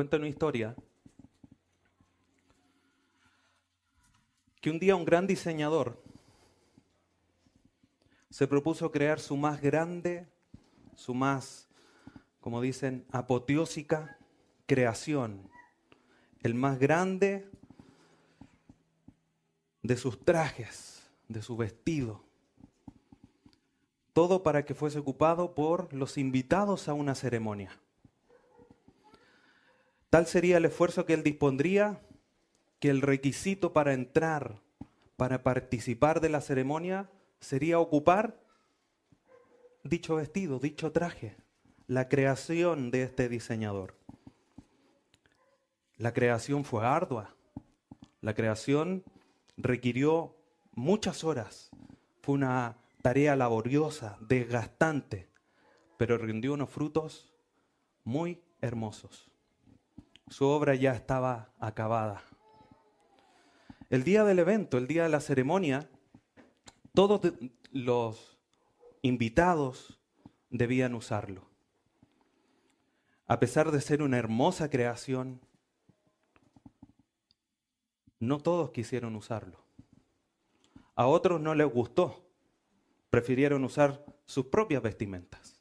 cuenta una historia que un día un gran diseñador se propuso crear su más grande, su más, como dicen, apoteósica creación, el más grande de sus trajes, de su vestido. Todo para que fuese ocupado por los invitados a una ceremonia. Tal sería el esfuerzo que él dispondría que el requisito para entrar, para participar de la ceremonia, sería ocupar dicho vestido, dicho traje, la creación de este diseñador. La creación fue ardua. La creación requirió muchas horas. Fue una tarea laboriosa, desgastante, pero rindió unos frutos muy hermosos. Su obra ya estaba acabada. El día del evento, el día de la ceremonia, todos los invitados debían usarlo. A pesar de ser una hermosa creación, no todos quisieron usarlo. A otros no les gustó. Prefirieron usar sus propias vestimentas.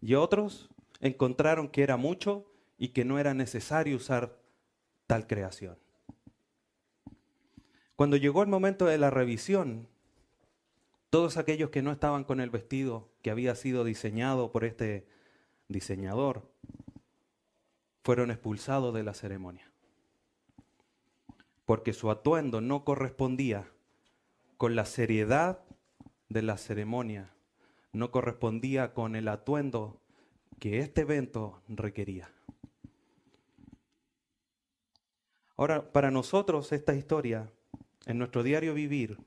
Y otros encontraron que era mucho y que no era necesario usar tal creación. Cuando llegó el momento de la revisión, todos aquellos que no estaban con el vestido que había sido diseñado por este diseñador fueron expulsados de la ceremonia porque su atuendo no correspondía con la seriedad de la ceremonia, no correspondía con el atuendo que este evento requería. Ahora, para nosotros esta historia, en nuestro diario vivir,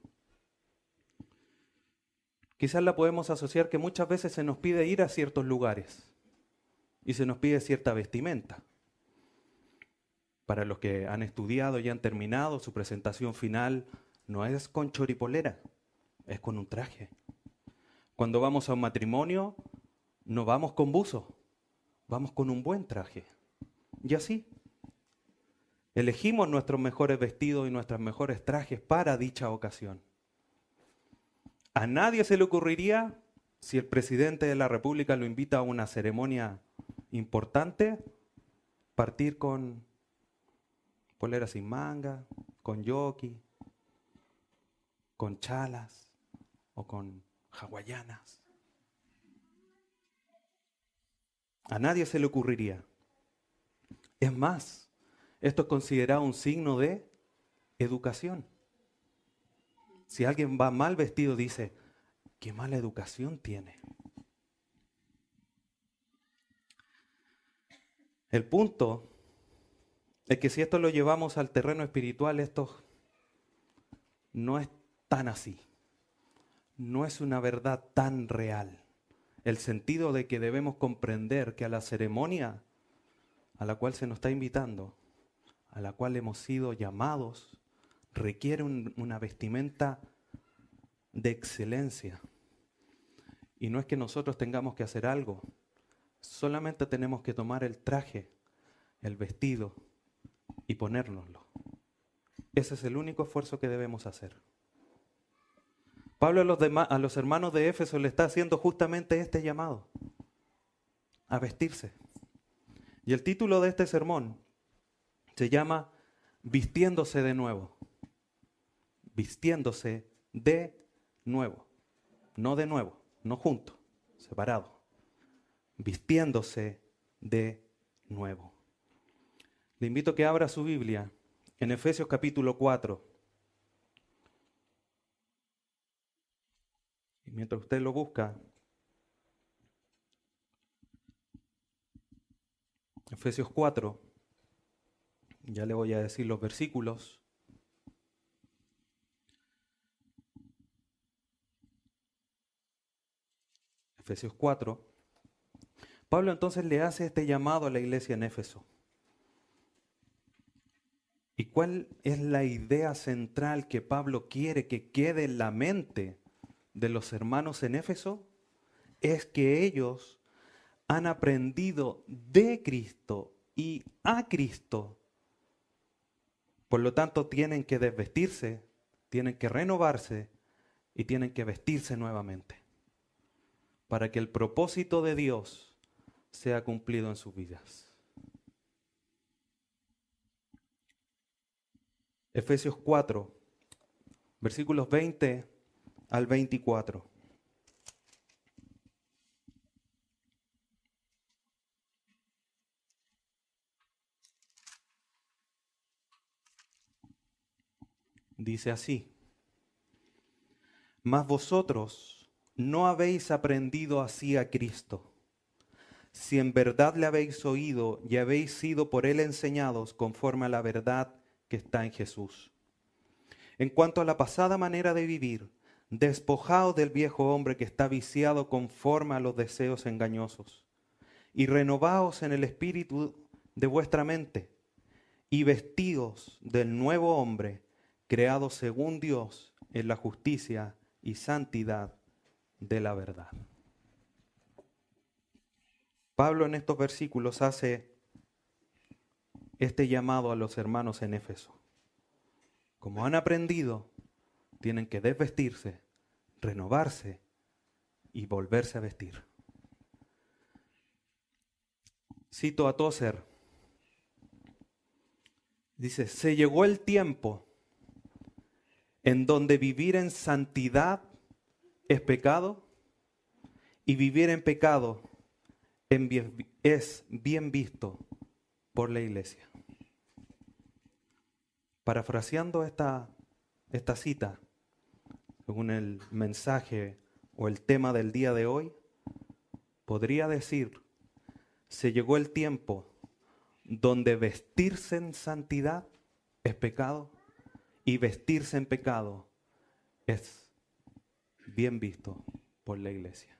quizás la podemos asociar que muchas veces se nos pide ir a ciertos lugares y se nos pide cierta vestimenta. Para los que han estudiado y han terminado, su presentación final no es con choripolera, es con un traje. Cuando vamos a un matrimonio, no vamos con buzo, vamos con un buen traje. Y así, elegimos nuestros mejores vestidos y nuestros mejores trajes para dicha ocasión. A nadie se le ocurriría, si el presidente de la República lo invita a una ceremonia importante, partir con polera sin manga, con yoki, con chalas o con hawaianas. A nadie se le ocurriría. Es más, esto es considerado un signo de educación. Si alguien va mal vestido, dice, qué mala educación tiene. El punto es que si esto lo llevamos al terreno espiritual, esto no es tan así. No es una verdad tan real. El sentido de que debemos comprender que a la ceremonia a la cual se nos está invitando, a la cual hemos sido llamados, requiere una vestimenta de excelencia. Y no es que nosotros tengamos que hacer algo, solamente tenemos que tomar el traje, el vestido, y ponérnoslo. Ese es el único esfuerzo que debemos hacer. Pablo a los, a los hermanos de Éfeso le está haciendo justamente este llamado, a vestirse. Y el título de este sermón se llama Vistiéndose de nuevo. Vistiéndose de nuevo. No de nuevo, no junto, separado. Vistiéndose de nuevo. Le invito a que abra su Biblia en Efesios capítulo 4. Y mientras usted lo busca, Efesios 4, ya le voy a decir los versículos. Efesios 4. Pablo entonces le hace este llamado a la iglesia en Éfeso. ¿Y cuál es la idea central que Pablo quiere que quede en la mente de los hermanos en Éfeso? Es que ellos han aprendido de Cristo y a Cristo. Por lo tanto, tienen que desvestirse, tienen que renovarse y tienen que vestirse nuevamente para que el propósito de Dios sea cumplido en sus vidas. Efesios 4, versículos 20 al 24. Dice así, mas vosotros no habéis aprendido así a Cristo. Si en verdad le habéis oído y habéis sido por él enseñados conforme a la verdad que está en Jesús. En cuanto a la pasada manera de vivir, despojaos del viejo hombre que está viciado conforme a los deseos engañosos, y renovaos en el espíritu de vuestra mente, y vestíos del nuevo hombre, creado según Dios en la justicia y santidad de la verdad. Pablo en estos versículos hace este llamado a los hermanos en Éfeso. Como han aprendido, tienen que desvestirse, renovarse y volverse a vestir. Cito a Tozer. Dice, se llegó el tiempo en donde vivir en santidad es pecado y vivir en pecado es bien visto por la iglesia. Parafraseando esta, esta cita, según el mensaje o el tema del día de hoy, podría decir, se llegó el tiempo donde vestirse en santidad es pecado y vestirse en pecado es bien visto por la iglesia.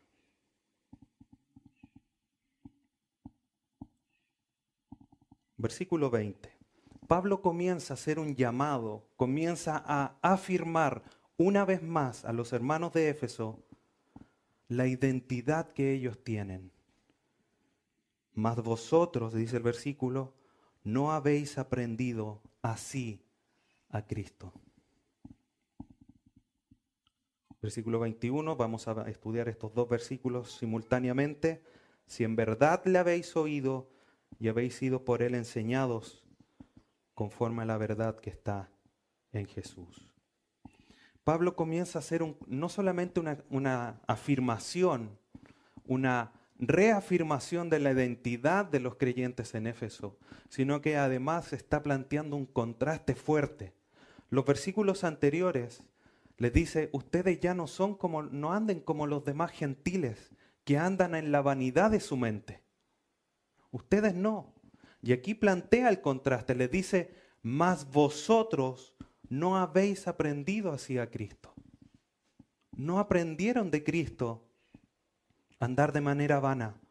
Versículo 20. Pablo comienza a hacer un llamado, comienza a afirmar una vez más a los hermanos de Éfeso la identidad que ellos tienen. Mas vosotros, dice el versículo, no habéis aprendido así a Cristo. Versículo 21, vamos a estudiar estos dos versículos simultáneamente. Si en verdad le habéis oído y habéis sido por él enseñados conforme a la verdad que está en Jesús. Pablo comienza a hacer un, no solamente una, una afirmación, una reafirmación de la identidad de los creyentes en Éfeso, sino que además está planteando un contraste fuerte los versículos anteriores les dice, ustedes ya no son como, no anden como los demás gentiles que andan en la vanidad de su mente. Ustedes no. Y aquí plantea el contraste, les dice, mas vosotros no habéis aprendido así a Cristo. No aprendieron de Cristo andar de manera vana.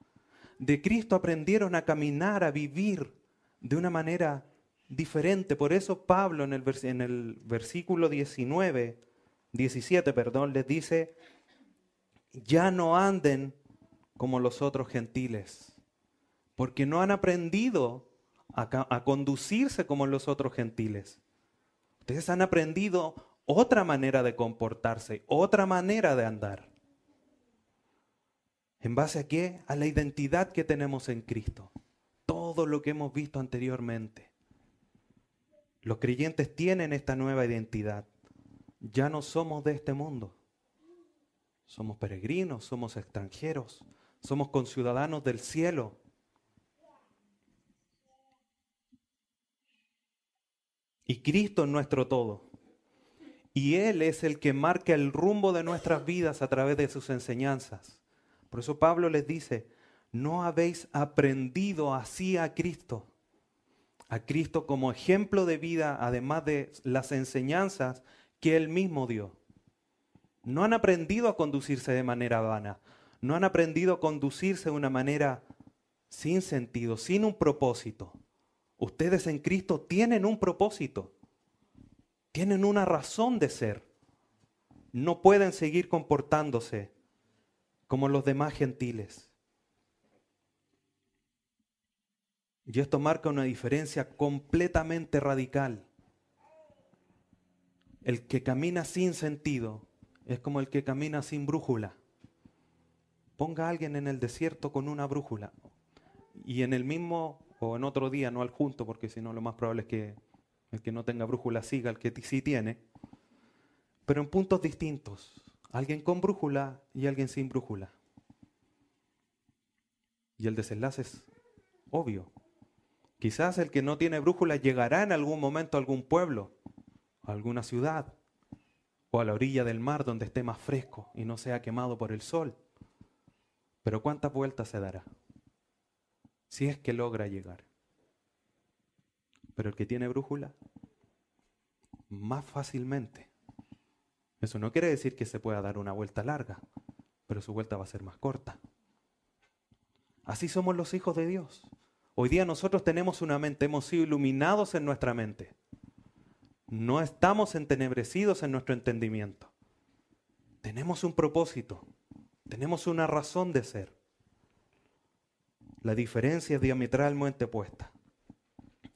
De Cristo aprendieron a caminar, a vivir de una manera diferente. Por eso Pablo en el, versículo 19, 17, perdón, les dice, ya no anden como los otros gentiles, porque no han aprendido a, a conducirse como los otros gentiles. Ustedes han aprendido otra manera de comportarse, otra manera de andar. ¿En base a qué? A la identidad que tenemos en Cristo. Todo lo que hemos visto anteriormente. Los creyentes tienen esta nueva identidad. Ya no somos de este mundo. Somos peregrinos, somos extranjeros, somos conciudadanos del cielo. Y Cristo es nuestro todo. Y Él es el que marca el rumbo de nuestras vidas a través de sus enseñanzas. Por eso Pablo les dice, no habéis aprendido así a Cristo a Cristo como ejemplo de vida, además de las enseñanzas que Él mismo dio. No han aprendido a conducirse de manera vana, no han aprendido a conducirse de una manera sin sentido, sin un propósito. Ustedes en Cristo tienen un propósito, tienen una razón de ser. No pueden seguir comportándose como los demás gentiles. Y esto marca una diferencia completamente radical. El que camina sin sentido es como el que camina sin brújula. Ponga a alguien en el desierto con una brújula y en el mismo o en otro día, no al junto, porque si no lo más probable es que el que no tenga brújula siga al que sí tiene, pero en puntos distintos. Alguien con brújula y alguien sin brújula. Y el desenlace es obvio. Quizás el que no tiene brújula llegará en algún momento a algún pueblo, a alguna ciudad, o a la orilla del mar donde esté más fresco y no sea quemado por el sol. Pero ¿cuántas vueltas se dará? Si es que logra llegar. Pero el que tiene brújula, más fácilmente. Eso no quiere decir que se pueda dar una vuelta larga, pero su vuelta va a ser más corta. Así somos los hijos de Dios. Hoy día nosotros tenemos una mente, hemos sido iluminados en nuestra mente. No estamos entenebrecidos en nuestro entendimiento. Tenemos un propósito, tenemos una razón de ser. La diferencia es diametralmente opuesta.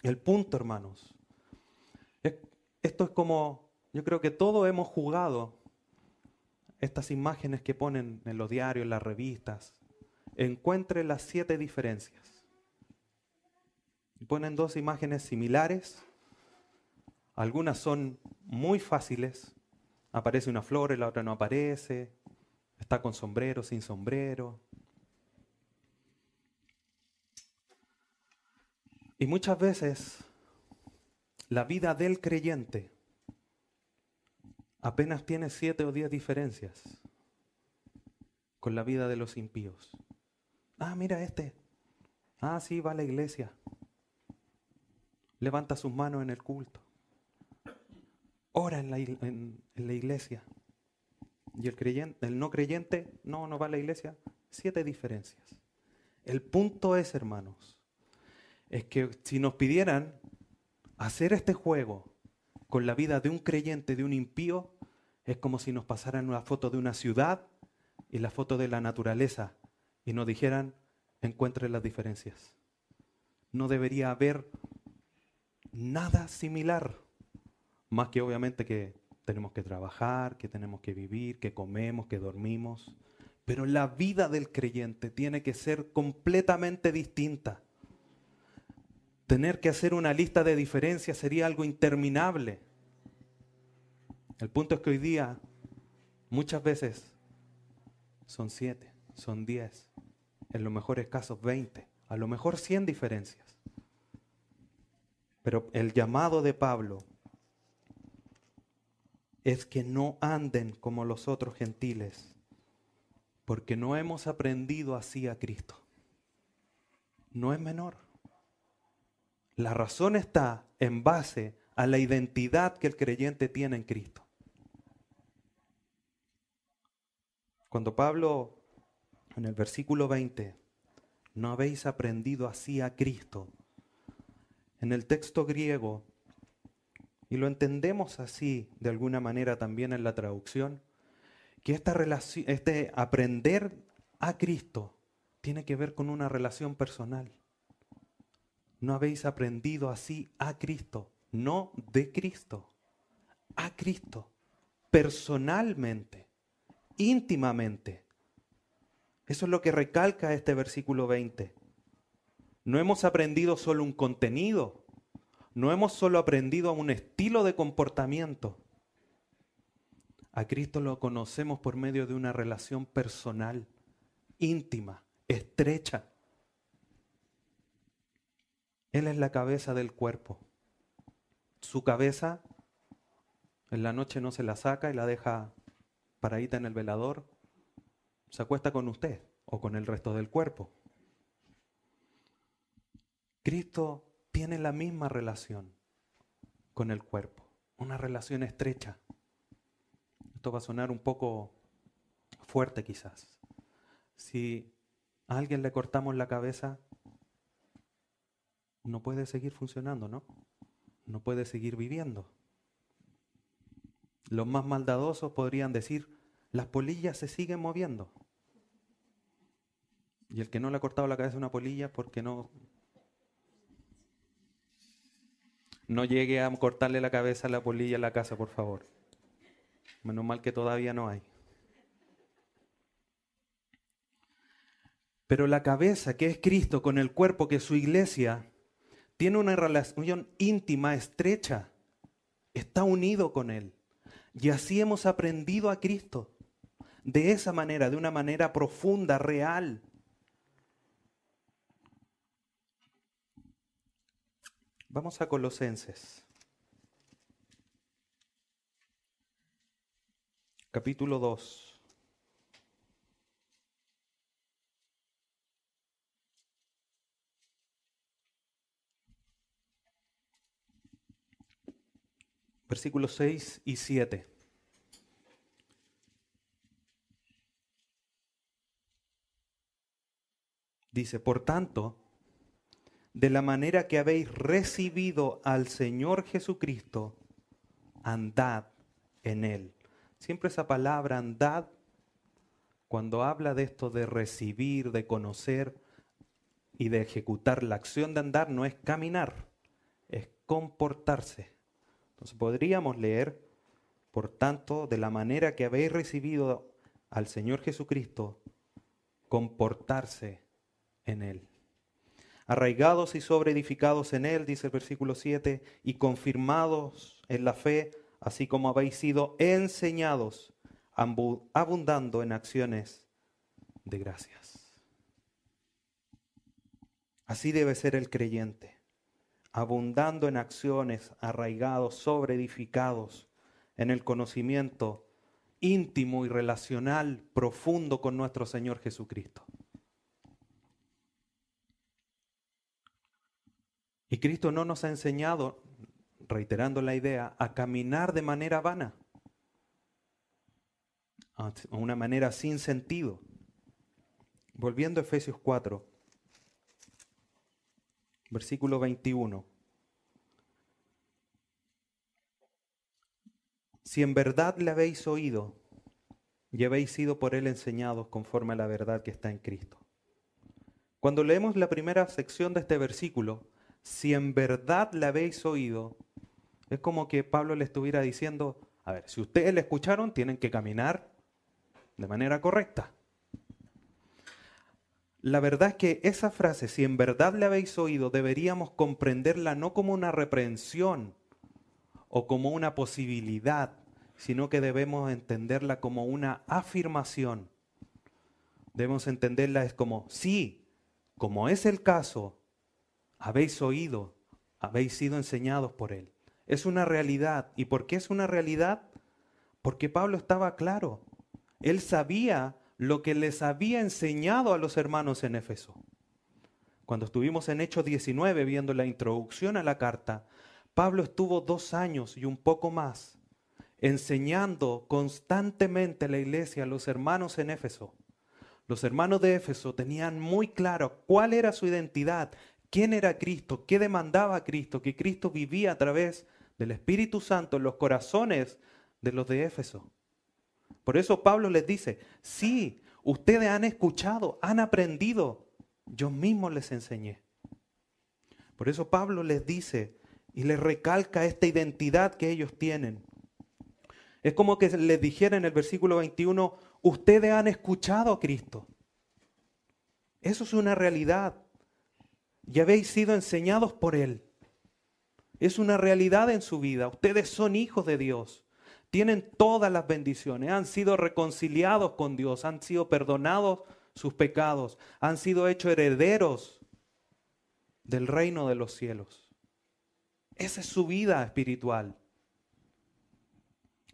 El punto, hermanos, esto es como, yo creo que todos hemos jugado estas imágenes que ponen en los diarios, en las revistas. Encuentre las siete diferencias. Ponen dos imágenes similares. Algunas son muy fáciles. Aparece una flor y la otra no aparece. Está con sombrero, sin sombrero. Y muchas veces la vida del creyente apenas tiene siete o diez diferencias con la vida de los impíos. Ah, mira este. Ah, sí, va a la iglesia. Levanta sus manos en el culto. Ora en la, iglesia. Y el, creyente, el no creyente, no, no va a la iglesia. Siete diferencias. El punto es, hermanos, es que si nos pidieran hacer este juego con la vida de un creyente, de un impío, es como si nos pasaran una foto de una ciudad y la foto de la naturaleza y nos dijeran, encuentre las diferencias. No debería haber nada similar, más que obviamente que tenemos que trabajar, que tenemos que vivir, que comemos, que dormimos. Pero la vida del creyente tiene que ser completamente distinta. Tener que hacer una lista de diferencias sería algo interminable. El punto es que hoy día muchas veces son siete, son diez, en los mejores casos veinte, a lo mejor cien diferencias. Pero el llamado de Pablo es que no anden como los otros gentiles, porque no hemos aprendido así a Cristo. No es menor. La razón está en base a la identidad que el creyente tiene en Cristo. Cuando Pablo, en el versículo 20, no habéis aprendido así a Cristo, en el texto griego y lo entendemos así de alguna manera también en la traducción, que esta relación, este aprender a Cristo tiene que ver con una relación personal. No habéis aprendido así a Cristo, no de Cristo, a Cristo, personalmente, íntimamente. Eso es lo que recalca este versículo 20. No hemos aprendido solo un contenido, no hemos solo aprendido un estilo de comportamiento. A Cristo lo conocemos por medio de una relación personal, íntima, estrecha. Él es la cabeza del cuerpo. Su cabeza en la noche no se la saca y la deja paradita en el velador. Se acuesta con usted o con el resto del cuerpo. Cristo tiene la misma relación con el cuerpo, una relación estrecha. Esto va a sonar un poco fuerte quizás. Si a alguien le cortamos la cabeza, no puede seguir funcionando, ¿no? No puede seguir viviendo. Los más maldadosos podrían decir, las polillas se siguen moviendo. Y el que no le ha cortado la cabeza a una polilla porque no No llegue a cortarle la cabeza a la polilla en la casa, por favor. Menos mal que todavía no hay. Pero la cabeza, que es Cristo, con el cuerpo, que es su iglesia, tiene una relación íntima, estrecha. Está unido con Él. Y así hemos aprendido a Cristo. De esa manera, de una manera profunda, real. Vamos a Colosenses. Capítulo 2. versículos 6 y 7. Dice, por tanto, de la manera que habéis recibido al Señor Jesucristo, andad en Él. Siempre esa palabra andad, cuando habla de esto de recibir, de conocer y de ejecutar la acción de andar, no es caminar, es comportarse. Entonces podríamos leer, por tanto, de la manera que habéis recibido al Señor Jesucristo, comportarse en Él. Arraigados y sobreedificados en Él, dice el versículo 7, y confirmados en la fe, así como habéis sido enseñados, abundando en acciones de gracias. Así debe ser el creyente abundando en acciones, arraigados, sobreedificados en el conocimiento íntimo y relacional profundo con nuestro Señor Jesucristo. Y Cristo no nos ha enseñado, reiterando la idea, a caminar de manera vana, a una manera sin sentido. Volviendo a Efesios 4, versículo 21. Si en verdad le habéis oído y habéis sido por él enseñados conforme a la verdad que está en Cristo. Cuando leemos la primera sección de este versículo, si en verdad le habéis oído, es como que Pablo le estuviera diciendo, a ver, si ustedes le escucharon, tienen que caminar de manera correcta. La verdad es que esa frase, si en verdad le habéis oído, deberíamos comprenderla no como una reprensión o como una posibilidad, sino que debemos entenderla como una afirmación. Debemos entenderla es como, sí, como es el caso, habéis oído, habéis sido enseñados por Él. Es una realidad. ¿Y por qué es una realidad? Porque Pablo estaba claro. Él sabía lo que les había enseñado a los hermanos en Éfeso. Cuando estuvimos en Hechos 19 viendo la introducción a la carta, Pablo estuvo dos años y un poco más enseñando constantemente a la iglesia, a los hermanos en Éfeso. Los hermanos de Éfeso tenían muy claro cuál era su identidad, quién era Cristo, qué demandaba Cristo, que Cristo vivía a través del Espíritu Santo en los corazones de los de Éfeso. Por eso Pablo les dice, sí, ustedes han escuchado, han aprendido, yo mismo les enseñé. Por eso Pablo les dice y les recalca esta identidad que ellos tienen. Es como que les dijera en el versículo 21, ustedes han escuchado a Cristo. Eso es una realidad. Y habéis sido enseñados por Él. Es una realidad en su vida. Ustedes son hijos de Dios tienen todas las bendiciones, han sido reconciliados con Dios, han sido perdonados sus pecados, han sido hechos herederos del reino de los cielos. Esa es su vida espiritual.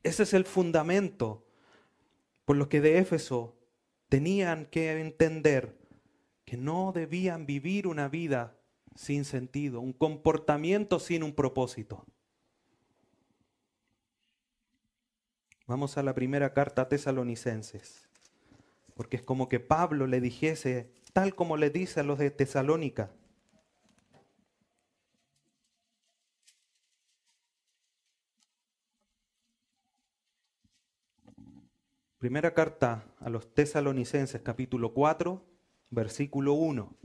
Ese es el fundamento por lo que de Éfeso tenían que entender que no debían vivir una vida sin sentido, un comportamiento sin un propósito. Vamos a la primera carta a tesalonicenses, porque es como que Pablo le dijese, tal como le dice a los de Tesalónica, Primera carta a los tesalonicenses, capítulo 4, versículo 1.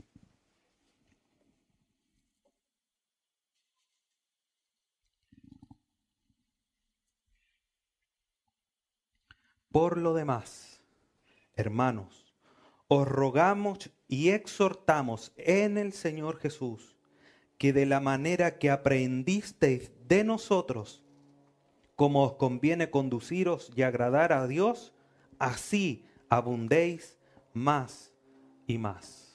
Por lo demás, hermanos, os rogamos y exhortamos en el Señor Jesús que de la manera que aprendisteis de nosotros, como os conviene conduciros y agradar a Dios, así abundéis más y más.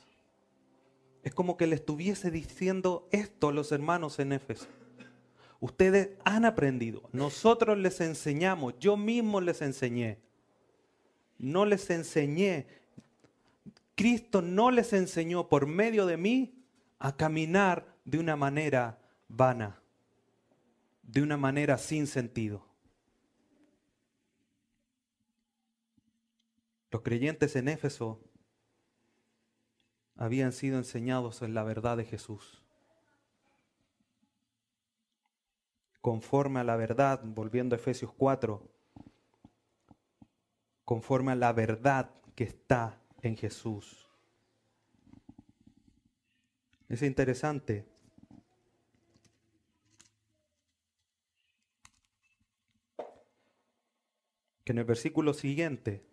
Es como que le estuviese diciendo esto a los hermanos en Éfeso. Ustedes han aprendido, nosotros les enseñamos, yo mismo les enseñé. No les enseñé, Cristo no les enseñó por medio de mí a caminar de una manera vana, de una manera sin sentido. Los creyentes en Éfeso habían sido enseñados en la verdad de Jesús. Conforme a la verdad, volviendo a Efesios 4, conforme a la verdad que está en Jesús. Es interesante. Que en el versículo siguiente,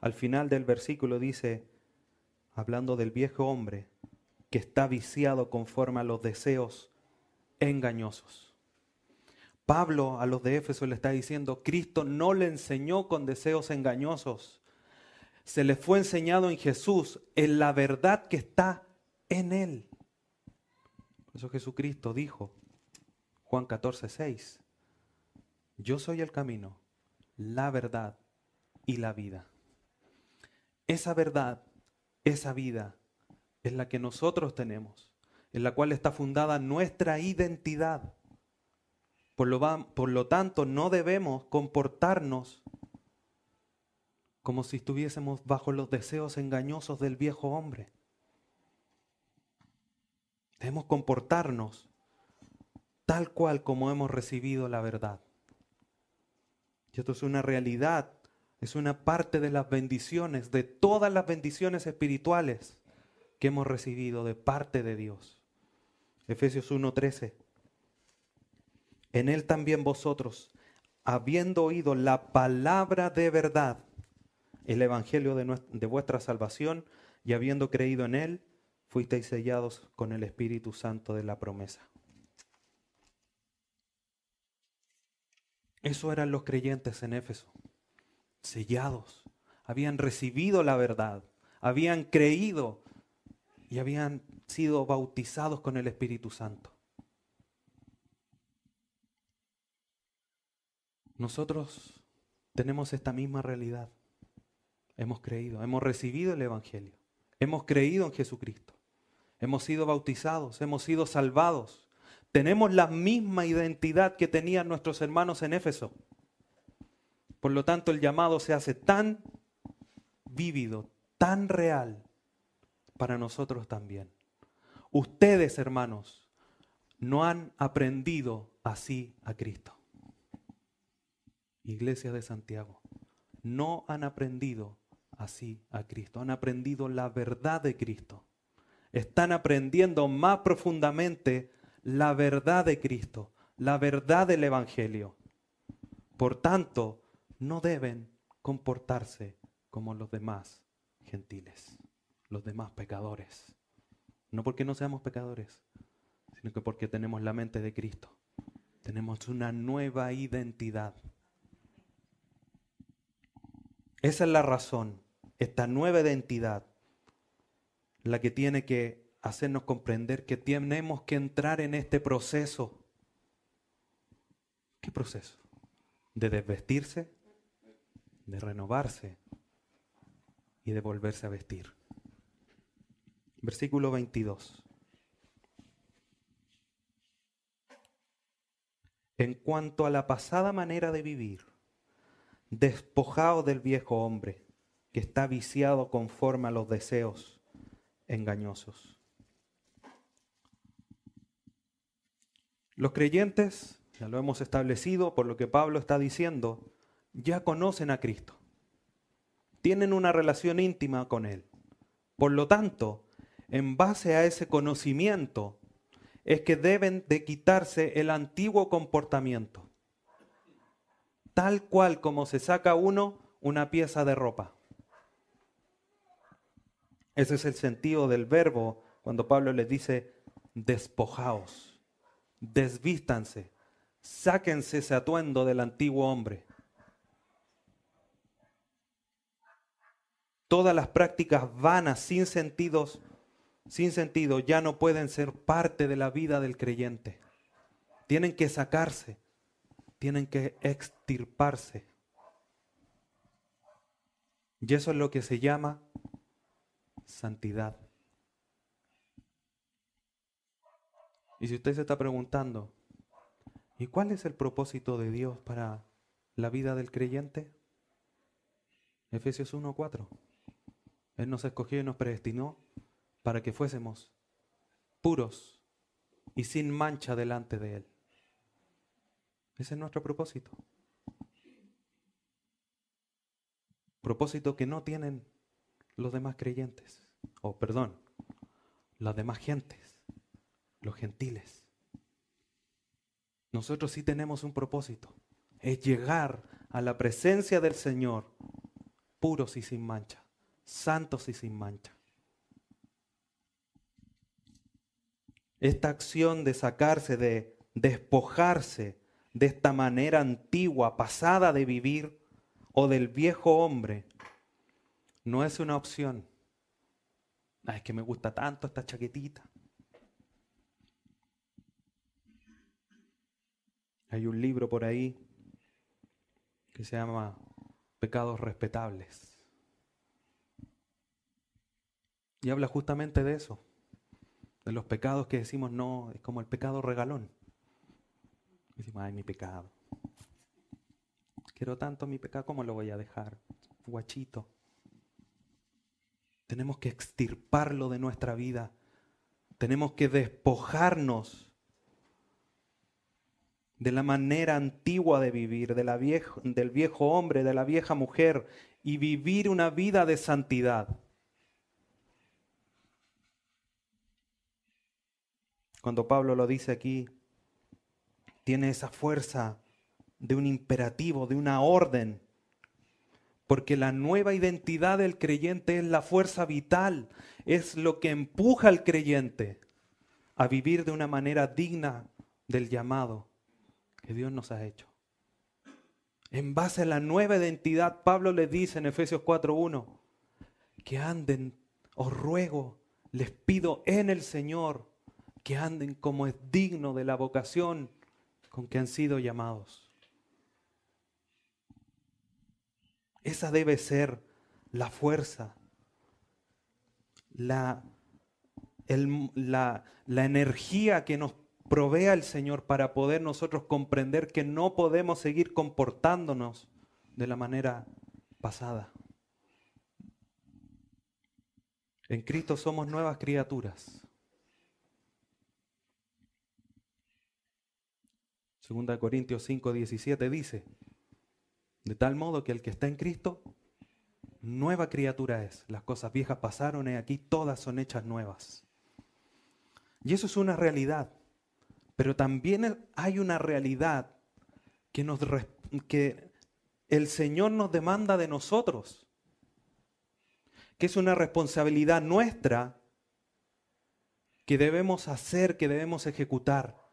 al final del versículo dice, hablando del viejo hombre, que está viciado conforme a los deseos engañosos. Pablo a los de Éfeso le está diciendo, Cristo no le enseñó con deseos engañosos. Se le fue enseñado en Jesús, en la verdad que está en Él. Por eso Jesucristo dijo, Juan 14, 6, yo soy el camino, la verdad y la vida. Esa verdad, esa vida es la que nosotros tenemos, en la cual está fundada nuestra identidad. Por lo, tanto, no debemos comportarnos como si estuviésemos bajo los deseos engañosos del viejo hombre. Debemos comportarnos tal cual como hemos recibido la verdad. Y esto es una realidad, es una parte de las bendiciones, de todas las bendiciones espirituales que hemos recibido de parte de Dios. Efesios 1:13. En él también vosotros, habiendo oído la palabra de verdad, el evangelio de, de vuestra salvación, y habiendo creído en él, fuisteis sellados con el Espíritu Santo de la promesa. Eso eran los creyentes en Éfeso, sellados, habían recibido la verdad, habían creído y habían sido bautizados con el Espíritu Santo. Nosotros tenemos esta misma realidad. Hemos creído, hemos recibido el Evangelio, hemos creído en Jesucristo, hemos sido bautizados, hemos sido salvados. Tenemos la misma identidad que tenían nuestros hermanos en Éfeso. Por lo tanto, el llamado se hace tan vívido, tan real para nosotros también. Ustedes, hermanos, no han aprendido así a Cristo iglesia de Santiago, no han aprendido así a Cristo, han aprendido la verdad de Cristo. Están aprendiendo más profundamente la verdad de Cristo, la verdad del Evangelio. Por tanto, no deben comportarse como los demás gentiles, los demás pecadores. No porque no seamos pecadores, sino que porque tenemos la mente de Cristo. Tenemos una nueva identidad. Esa es la razón, esta nueva identidad, la que tiene que hacernos comprender que tenemos que entrar en este proceso. ¿Qué proceso? De desvestirse, de renovarse y de volverse a vestir. Versículo 22. En cuanto a la pasada manera de vivir, despojado del viejo hombre que está viciado conforme a los deseos engañosos. Los creyentes, ya lo hemos establecido por lo que Pablo está diciendo, ya conocen a Cristo. Tienen una relación íntima con Él. Por lo tanto, en base a ese conocimiento, es que deben de quitarse el antiguo comportamiento tal cual como se saca uno una pieza de ropa. Ese es el sentido del verbo cuando Pablo les dice, despojaos, desvístanse, sáquense ese atuendo del antiguo hombre. Todas las prácticas vanas, sin sentidos, sin sentido, ya no pueden ser parte de la vida del creyente. Tienen que sacarse, tienen que extirparse. Y eso es lo que se llama santidad. Y si usted se está preguntando, ¿y cuál es el propósito de Dios para la vida del creyente? Efesios 1:4. Él nos escogió y nos predestinó para que fuésemos puros y sin mancha delante de Él. Ese es nuestro propósito. Propósito que no tienen los demás creyentes, o perdón, las demás gentes, los gentiles. Nosotros sí tenemos un propósito, es llegar a la presencia del Señor puros y sin mancha, santos y sin mancha. Esta acción de sacarse, de despojarse de esta manera antigua, pasada de vivir, o del viejo hombre, no es una opción. es que me gusta tanto esta chaquetita. Hay un libro por ahí que se llama Pecados Respetables. Y habla justamente de eso, de los pecados que decimos no, es como el pecado regalón. Decimos, ay, mi pecado. Quiero tanto mi pecado, ¿cómo lo voy a dejar? Guachito. Tenemos que extirparlo de nuestra vida. Tenemos que despojarnos de la manera antigua de vivir, de la del viejo hombre, de la vieja mujer, y vivir una vida de santidad. Cuando Pablo lo dice aquí, tiene esa fuerza de un imperativo, de una orden. Porque la nueva identidad del creyente es la fuerza vital, es lo que empuja al creyente a vivir de una manera digna del llamado que Dios nos ha hecho. En base a la nueva identidad, Pablo le dice en Efesios 4.1, que anden, os ruego, les pido en el Señor, que anden como es digno de la vocación con que han sido llamados. Esa debe ser la fuerza, la, la, energía que nos provea el Señor para poder nosotros comprender que no podemos seguir comportándonos de la manera pasada. En Cristo somos nuevas criaturas. Segunda Corintios 5, 17 dice, de tal modo que el que está en Cristo, nueva criatura es. Las cosas viejas pasaron y aquí todas son hechas nuevas. Y eso es una realidad. Pero también hay una realidad que, nos, que el Señor nos demanda de nosotros. Que es una responsabilidad nuestra que debemos hacer, que debemos ejecutar.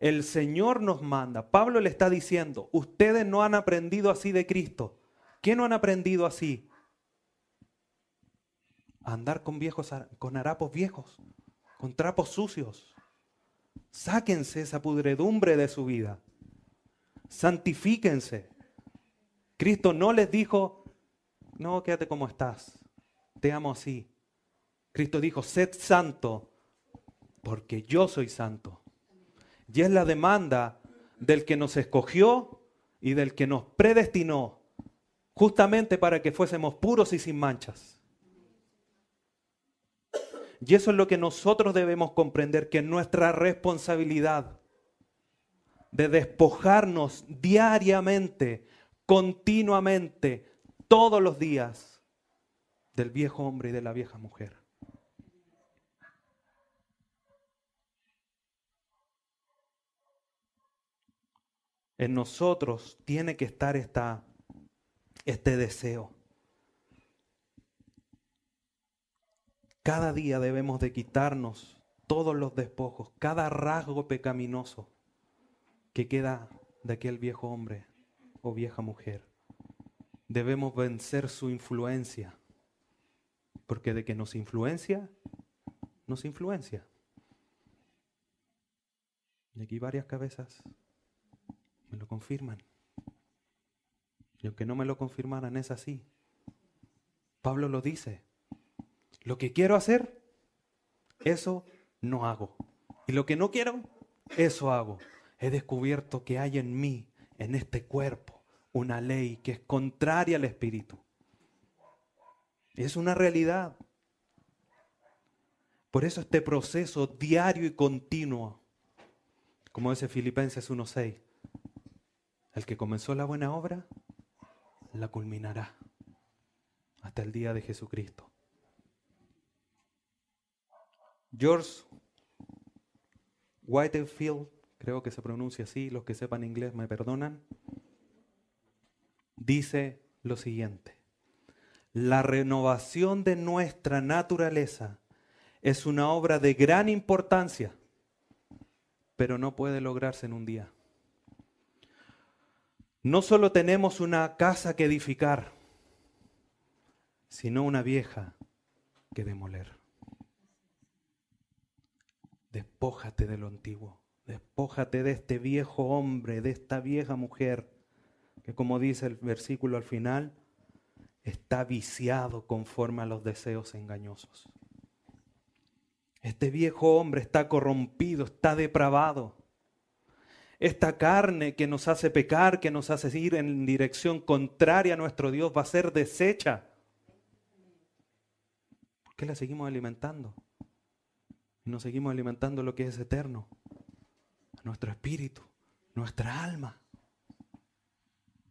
El Señor nos manda. Pablo le está diciendo, ustedes no han aprendido así de Cristo. ¿Qué no han aprendido así? andar con viejos, con harapos viejos, con trapos sucios. Sáquense esa pudredumbre de su vida. Santifíquense. Cristo no les dijo, no, quédate como estás. Te amo así. Cristo dijo, sed santo, porque yo soy santo. Y es la demanda del que nos escogió y del que nos predestinó justamente para que fuésemos puros y sin manchas. Y eso es lo que nosotros debemos comprender, que nuestra responsabilidad de despojarnos diariamente, continuamente, todos los días, del viejo hombre y de la vieja mujer. En nosotros tiene que estar esta, este deseo. Cada día debemos de quitarnos todos los despojos, cada rasgo pecaminoso que queda de aquel viejo hombre o vieja mujer. Debemos vencer su influencia, porque de que nos influencia, nos influencia. Y aquí varias cabezas me lo confirman. Y aunque no me lo confirmaran, es así. Pablo lo dice. Lo que quiero hacer, eso no hago. Y lo que no quiero, eso hago. He descubierto que hay en mí, en este cuerpo, una ley que es contraria al Espíritu. Es una realidad. Por eso este proceso diario y continuo, como dice Filipenses 1.6, el que comenzó la buena obra, la culminará hasta el día de Jesucristo. George Whitefield, creo que se pronuncia así, los que sepan inglés me perdonan, dice lo siguiente. La renovación de nuestra naturaleza es una obra de gran importancia, pero no puede lograrse en un día. No solo tenemos una casa que edificar, sino una vieja que demoler. Despójate de lo antiguo, despójate de este viejo hombre, de esta vieja mujer, que como dice el versículo al final, está viciado conforme a los deseos engañosos. Este viejo hombre está corrompido, está depravado. Esta carne que nos hace pecar, que nos hace ir en dirección contraria a nuestro Dios, va a ser deshecha. ¿Por qué la seguimos alimentando? Y no seguimos alimentando lo que es eterno, nuestro espíritu, nuestra alma,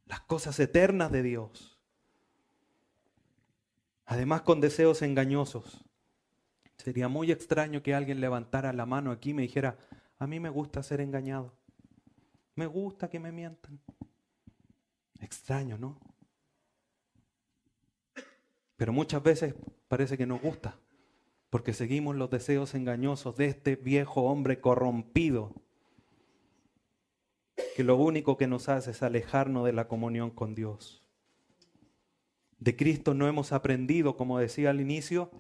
las cosas eternas de Dios. Además con deseos engañosos. Sería muy extraño que alguien levantara la mano aquí y me dijera, a mí me gusta ser engañado. Me gusta que me mientan. Extraño, ¿no? Pero muchas veces parece que nos gusta, porque seguimos los deseos engañosos de este viejo hombre corrompido, que lo único que nos hace es alejarnos de la comunión con Dios. De Cristo no hemos aprendido, como decía al inicio,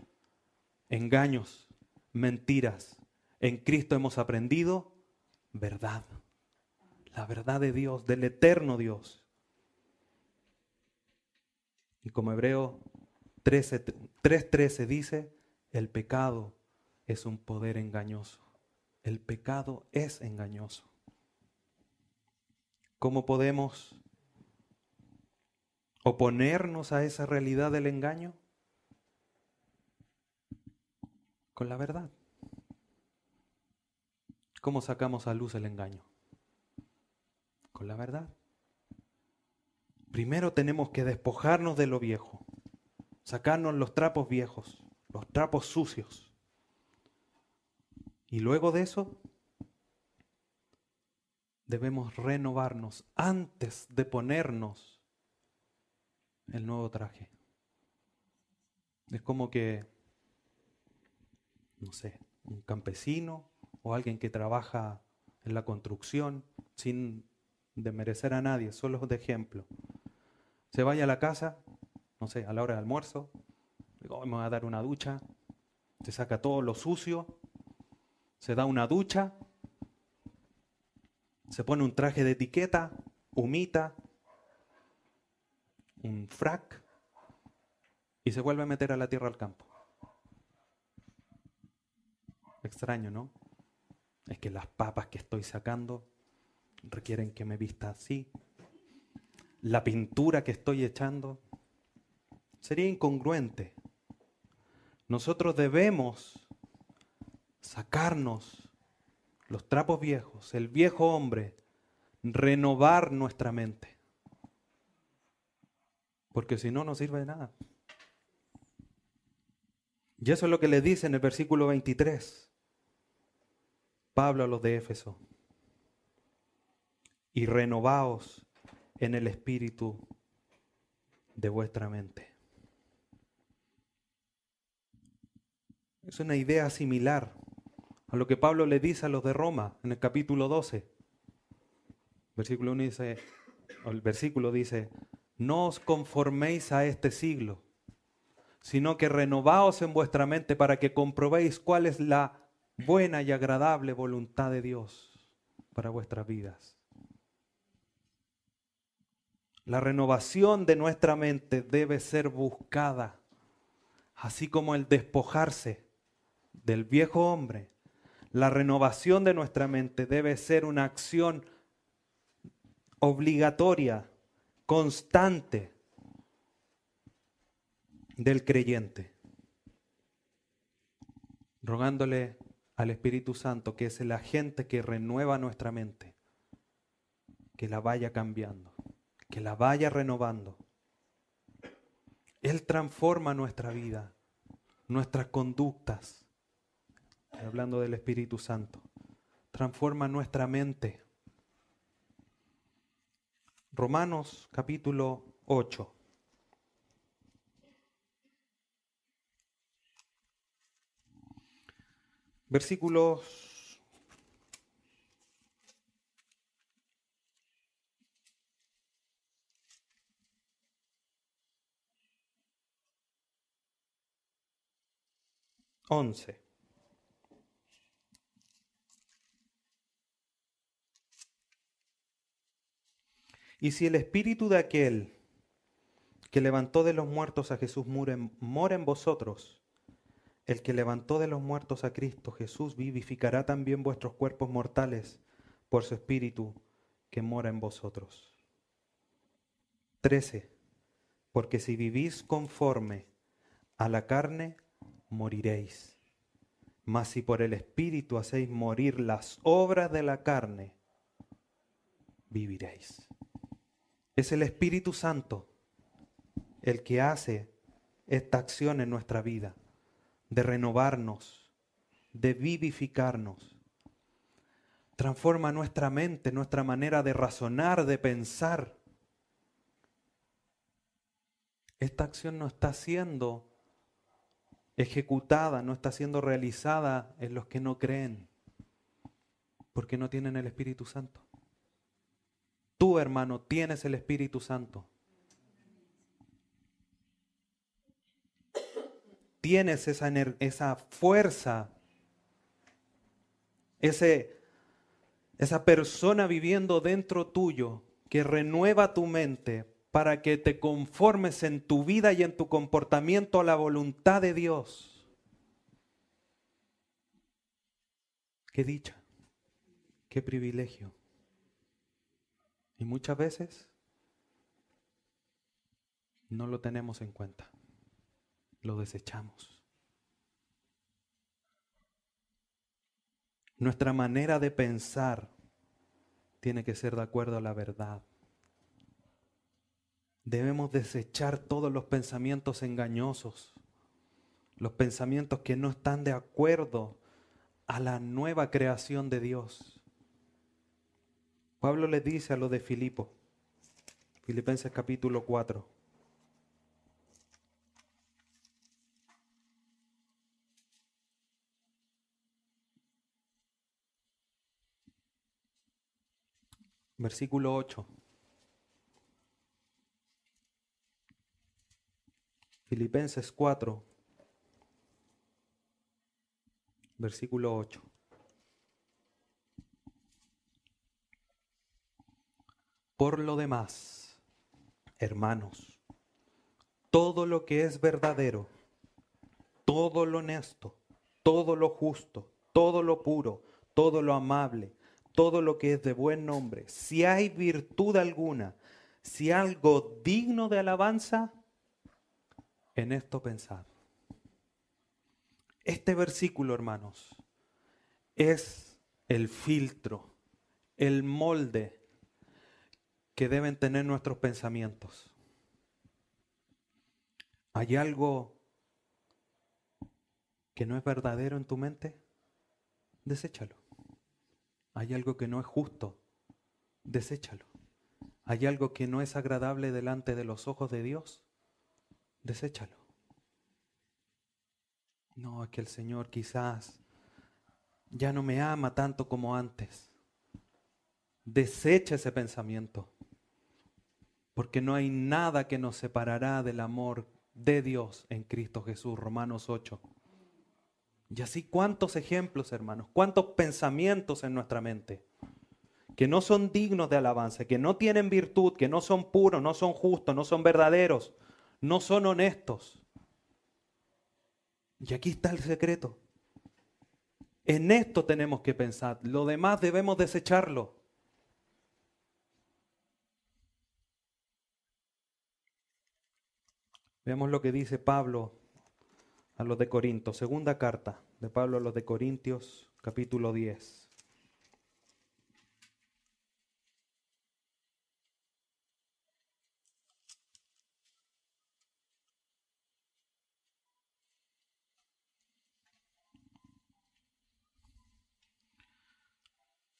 engaños, mentiras. En Cristo hemos aprendido verdad la verdad de Dios, del eterno Dios. Y como Hebreo 3.13 dice, el pecado es un poder engañoso. El pecado es engañoso. ¿Cómo podemos oponernos a esa realidad del engaño? Con la verdad. ¿Cómo sacamos a luz el engaño? Con la verdad. Primero tenemos que despojarnos de lo viejo, sacarnos los trapos viejos, los trapos sucios. Y luego de eso, debemos renovarnos antes de ponernos el nuevo traje. Es como que, no sé, un campesino o alguien que trabaja en la construcción sin de merecer a nadie, solo de ejemplo. Se vaya a la casa, no sé, a la hora de almuerzo, digo, me voy a dar una ducha, se saca todo lo sucio, se da una ducha, se pone un traje de etiqueta, humita, un frac, y se vuelve a meter a la tierra al campo. Extraño, ¿no? Es que las papas que estoy sacando requieren que me vista así. La pintura que estoy echando sería incongruente. Nosotros debemos sacarnos los trapos viejos, el viejo hombre, renovar nuestra mente. Porque si no, no sirve de nada. Y eso es lo que le dice en el versículo 23. Pablo a los de Éfeso y renovaos en el espíritu de vuestra mente. Es una idea similar a lo que Pablo le dice a los de Roma en el capítulo 12. Versículo 1 dice, el versículo dice, no os conforméis a este siglo, sino que renovaos en vuestra mente para que comprobéis cuál es la buena y agradable voluntad de Dios para vuestras vidas. La renovación de nuestra mente debe ser buscada, así como el despojarse del viejo hombre. La renovación de nuestra mente debe ser una acción obligatoria, constante del creyente, rogándole al Espíritu Santo, que es el agente que renueva nuestra mente, que la vaya cambiando, que la vaya renovando. Él transforma nuestra vida, nuestras conductas, hablando del Espíritu Santo, transforma nuestra mente. Romanos capítulo 8. Versículos once. Y si el espíritu de aquel que levantó de los muertos a Jesús mora en vosotros, el que levantó de los muertos a Cristo Jesús vivificará también vuestros cuerpos mortales por su Espíritu que mora en vosotros. 13. Porque si vivís conforme a la carne, moriréis. Mas si por el Espíritu hacéis morir las obras de la carne, viviréis. Es el Espíritu Santo el que hace esta acción en nuestra vida de renovarnos, de vivificarnos. Transforma nuestra mente, nuestra manera de razonar, de pensar. Esta acción no está siendo ejecutada, no está siendo realizada en los que no creen, porque no tienen el Espíritu Santo. Tú, hermano, tienes el Espíritu Santo. tienes esa, esa fuerza, ese, esa persona viviendo dentro tuyo que renueva tu mente para que te conformes en tu vida y en tu comportamiento a la voluntad de Dios. Qué dicha, qué privilegio. Y muchas veces no lo tenemos en cuenta lo desechamos. Nuestra manera de pensar tiene que ser de acuerdo a la verdad. Debemos desechar todos los pensamientos engañosos, los pensamientos que no están de acuerdo a la nueva creación de Dios. Pablo le dice a lo de Filipo, Filipenses capítulo 4. Versículo 8. Filipenses 4, versículo 8. Por lo demás, hermanos, todo lo que es verdadero, todo lo honesto, todo lo justo, todo lo puro, todo lo amable, todo lo que es de buen nombre, si hay virtud alguna, si algo digno de alabanza, en esto pensad. Este versículo, hermanos, es el filtro, el molde que deben tener nuestros pensamientos. ¿Hay algo que no es verdadero en tu mente? Deséchalo. Hay algo que no es justo, deséchalo. Hay algo que no es agradable delante de los ojos de Dios, deséchalo. No, es que el Señor quizás ya no me ama tanto como antes. Desecha ese pensamiento, porque no hay nada que nos separará del amor de Dios en Cristo Jesús, Romanos 8. Y así cuántos ejemplos, hermanos, cuántos pensamientos en nuestra mente que no son dignos de alabanza, que no tienen virtud, que no son puros, no son justos, no son verdaderos, no son honestos. Y aquí está el secreto. En esto tenemos que pensar, lo demás debemos desecharlo. Veamos lo que dice Pablo a los de Corinto, segunda carta de Pablo a los de Corintios, capítulo 10.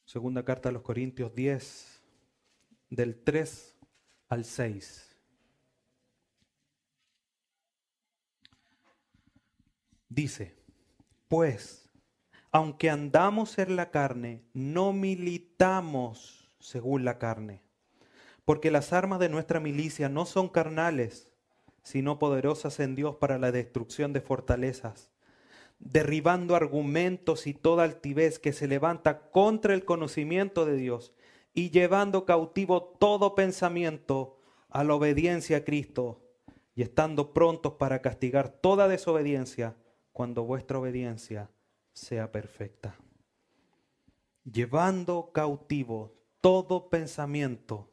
Segunda carta a los Corintios 10, del 3 al 6. Dice, pues, aunque andamos en la carne, no militamos según la carne, porque las armas de nuestra milicia no son carnales, sino poderosas en Dios para la destrucción de fortalezas derribando argumentos y toda altivez que se levanta contra el conocimiento de Dios y llevando cautivo todo pensamiento a la obediencia a Cristo y estando prontos para castigar toda desobediencia cuando vuestra obediencia sea perfecta. Llevando cautivo todo pensamiento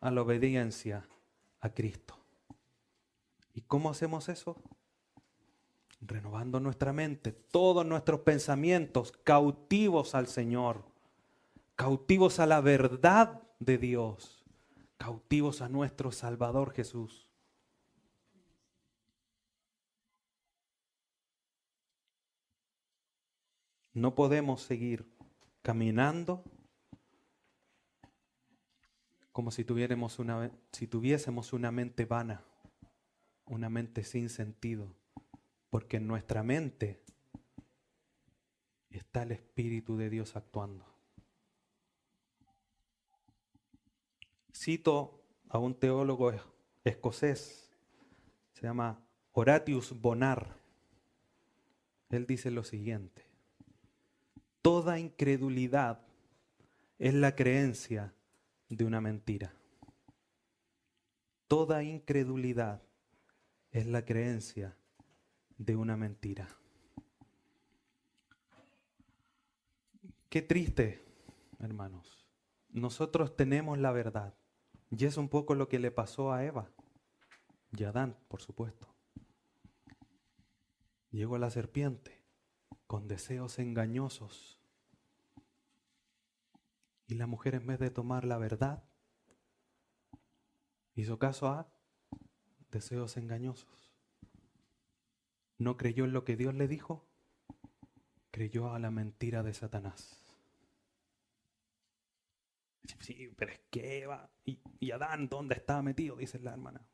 a la obediencia a Cristo. ¿Y cómo hacemos eso? Renovando nuestra mente, todos nuestros pensamientos cautivos al Señor, cautivos a la verdad de Dios, cautivos a nuestro Salvador Jesús. No podemos seguir caminando como si, tuviéramos una, si tuviésemos una mente vana, una mente sin sentido porque en nuestra mente está el Espíritu de Dios actuando. Cito a un teólogo escocés, se llama Horatius Bonar. Él dice lo siguiente, toda incredulidad es la creencia de una mentira. Toda incredulidad es la creencia de una mentira. Qué triste, hermanos. Nosotros tenemos la verdad. Y es un poco lo que le pasó a Eva y a Adán, por supuesto. Llegó la serpiente con deseos engañosos. Y la mujer en vez de tomar la verdad, hizo caso a deseos engañosos. ¿No creyó en lo que Dios le dijo? Creyó a la mentira de Satanás. Sí, pero es que Eva y, Adán, ¿dónde estaba metido? Dice la hermana.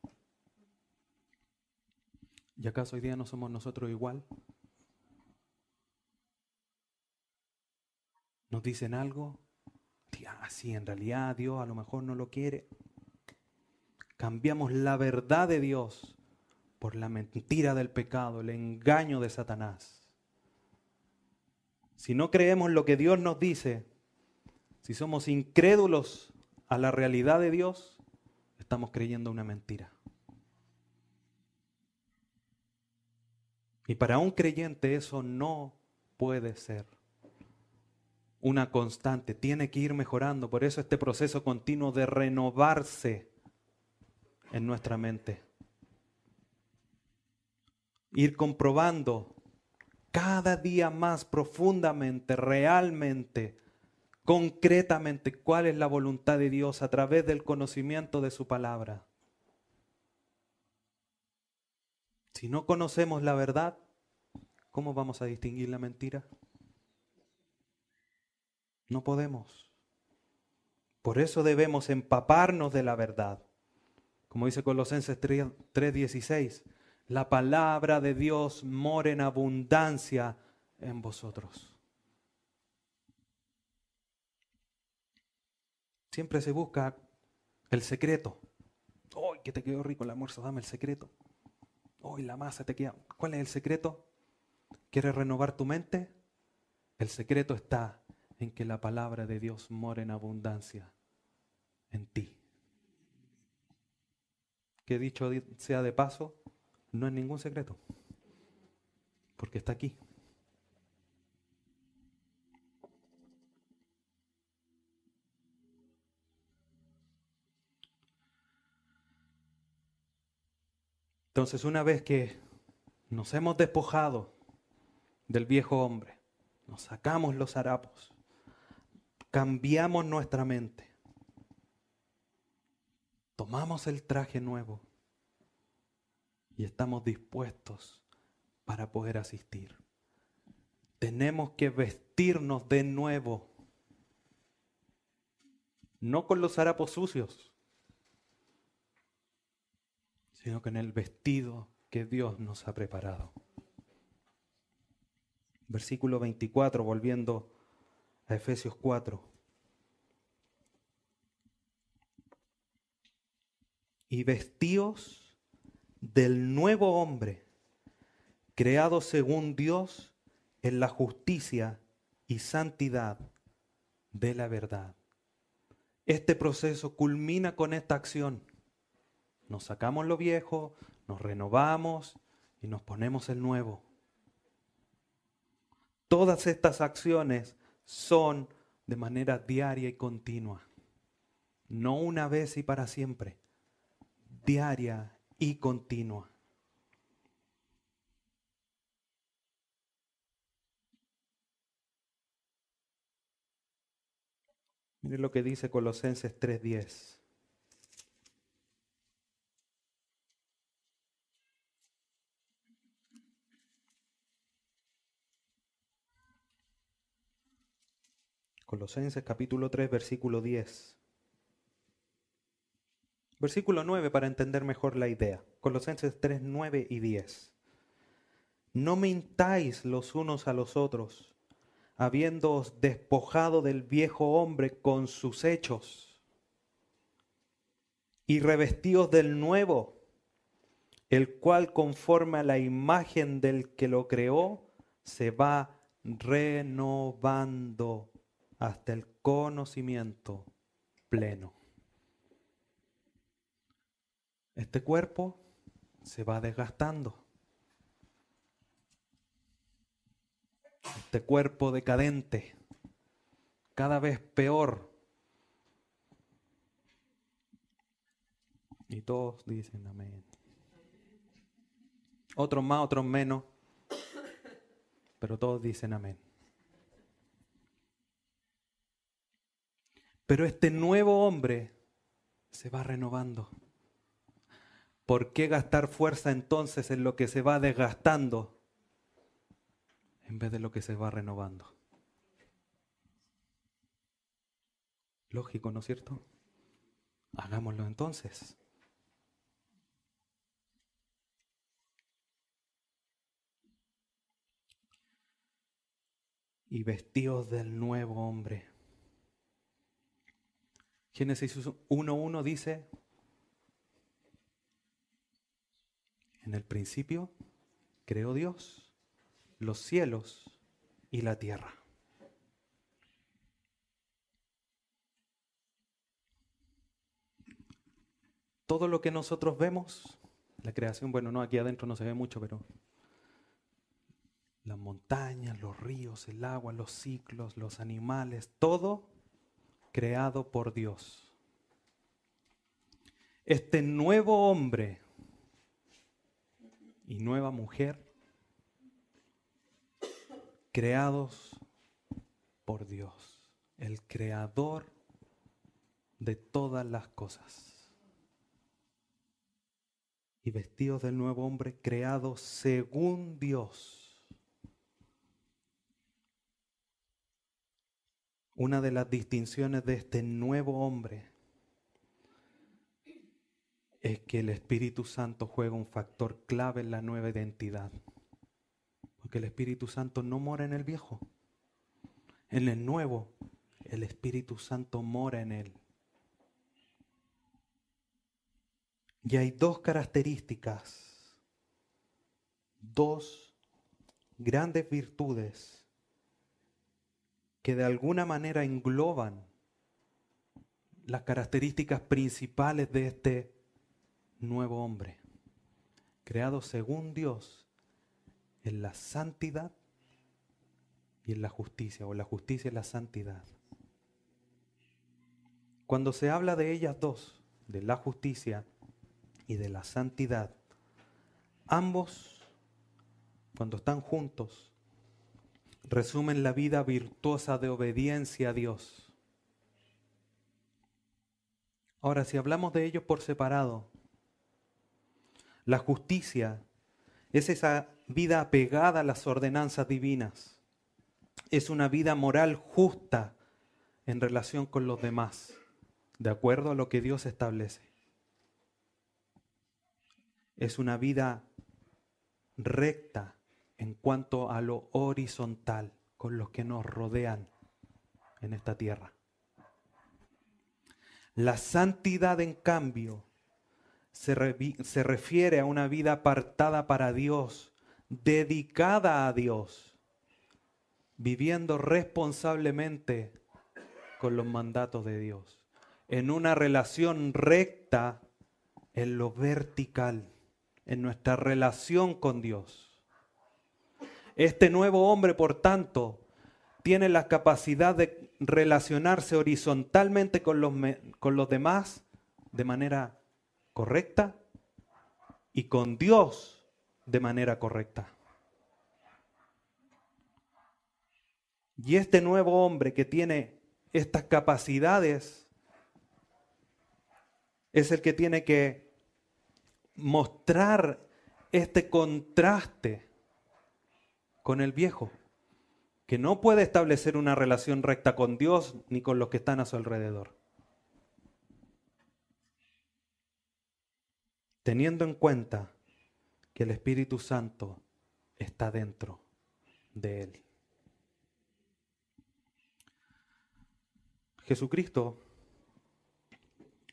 ¿Y acaso hoy día no somos nosotros igual? ¿Nos dicen algo? Ah, sí, en realidad Dios a lo mejor no lo quiere. Cambiamos la verdad de Dios por la mentira del pecado, el engaño de Satanás. Si no creemos lo que Dios nos dice, si somos incrédulos a la realidad de Dios, estamos creyendo una mentira. Y para un creyente eso no puede ser una constante, tiene que ir mejorando. Por eso este proceso continuo de renovarse en nuestra mente ir comprobando cada día más profundamente, realmente, concretamente cuál es la voluntad de Dios a través del conocimiento de su palabra. Si no conocemos la verdad, ¿cómo vamos a distinguir la mentira? No podemos. Por eso debemos empaparnos de la verdad. Como dice Colosenses 3:16 la palabra de Dios more en abundancia en vosotros. Siempre se busca el secreto. ¡Ay, que te quedó rico el almuerzo! Dame el secreto. ¡Ay, la masa te queda! ¿Cuál es el secreto? ¿Quieres renovar tu mente? El secreto está en que la palabra de Dios mora en abundancia en ti. Que dicho sea de paso, no es ningún secreto, porque está aquí. Entonces, una vez que nos hemos despojado del viejo hombre, nos sacamos los harapos, cambiamos nuestra mente, tomamos el traje nuevo y estamos dispuestos para poder asistir. Tenemos que vestirnos de nuevo, no con los harapos sucios, sino con el vestido que Dios nos ha preparado. Versículo 24, volviendo a Efesios 4. Y vestíos del nuevo hombre, creado según Dios en la justicia y santidad de la verdad. Este proceso culmina con esta acción. Nos sacamos lo viejo, nos renovamos y nos ponemos el nuevo. Todas estas acciones son de manera diaria y continua, no una vez y para siempre, diaria y continua. Mire lo que dice Colosenses 3:10. Colosenses capítulo 3, versículo 10. Versículo 9 para entender mejor la idea. Colosenses 3, 9 y 10. No mintáis los unos a los otros, habiéndoos despojado del viejo hombre con sus hechos, y revestíos del nuevo, el cual conforme a la imagen del que lo creó, se va renovando hasta el conocimiento pleno. Este cuerpo se va desgastando. Este cuerpo decadente, cada vez peor. Y todos dicen amén. Otros más, otros menos, pero todos dicen amén. Pero este nuevo hombre se va renovando. ¿Por qué gastar fuerza entonces en lo que se va desgastando en vez de lo que se va renovando? Lógico, ¿no es cierto? Hagámoslo entonces. Y vestidos del nuevo hombre Génesis 1.1 dice, en el principio creó Dios los cielos y la tierra. Todo lo que nosotros vemos, la creación, bueno, no, aquí adentro no se ve mucho, pero las montañas, los ríos, el agua, los ciclos, los animales, todo creado por Dios. Este nuevo hombre y nueva mujer creados por Dios, el creador de todas las cosas. Y vestidos del nuevo hombre creado según Dios una de las distinciones de este nuevo hombre es que el Espíritu Santo juega un factor clave en la nueva identidad. Porque el Espíritu Santo no mora en el viejo. En el nuevo, el Espíritu Santo mora en él. Y hay dos características, dos grandes virtudes que de alguna manera engloban las características principales de este nuevo hombre, creado según Dios en la santidad y en la justicia, o la justicia y la santidad. Cuando se habla de ellas dos, de la justicia y de la santidad, ambos, cuando están juntos, resumen la vida virtuosa de obediencia a Dios. Ahora, si hablamos de ellos por separado, la justicia es esa vida apegada a las ordenanzas divinas. Es una vida moral justa en relación con los demás, de acuerdo a lo que Dios establece. Es una vida recta en cuanto a lo horizontal con los que nos rodean en esta tierra. La santidad, en cambio, se, refiere a una vida apartada para Dios, dedicada a Dios, viviendo responsablemente con los mandatos de Dios, en una relación recta en lo vertical, en nuestra relación con Dios. Este nuevo hombre, por tanto, tiene la capacidad de relacionarse horizontalmente con los, con los demás de manera correcta y con Dios de manera correcta. Y este nuevo hombre que tiene estas capacidades es el que tiene que mostrar este contraste con el viejo, que no puede establecer una relación recta con Dios ni con los que están a su alrededor. Teniendo en cuenta que el Espíritu Santo está dentro de él. Jesucristo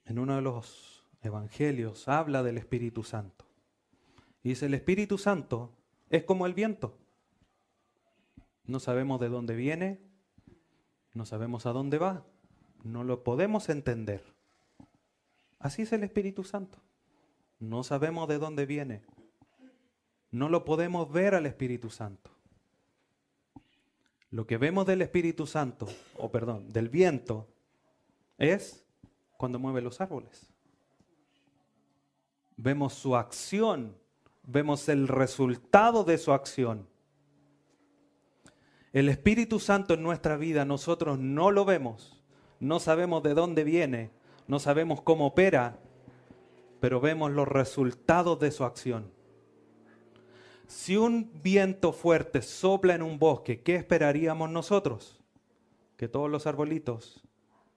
en uno de los evangelios habla del Espíritu Santo. Y dice, el Espíritu Santo es como el viento no sabemos de dónde viene, no sabemos a dónde va, no lo podemos entender. Así es el Espíritu Santo. No sabemos de dónde viene. No lo podemos ver al Espíritu Santo. Lo que vemos del Espíritu Santo, o perdón, del viento, es cuando mueve los árboles. Vemos su acción, vemos el resultado de su acción. El Espíritu Santo en nuestra vida nosotros no lo vemos, no sabemos de dónde viene, no sabemos cómo opera, pero vemos los resultados de su acción. Si un viento fuerte sopla en un bosque, ¿qué esperaríamos nosotros? Que todos los arbolitos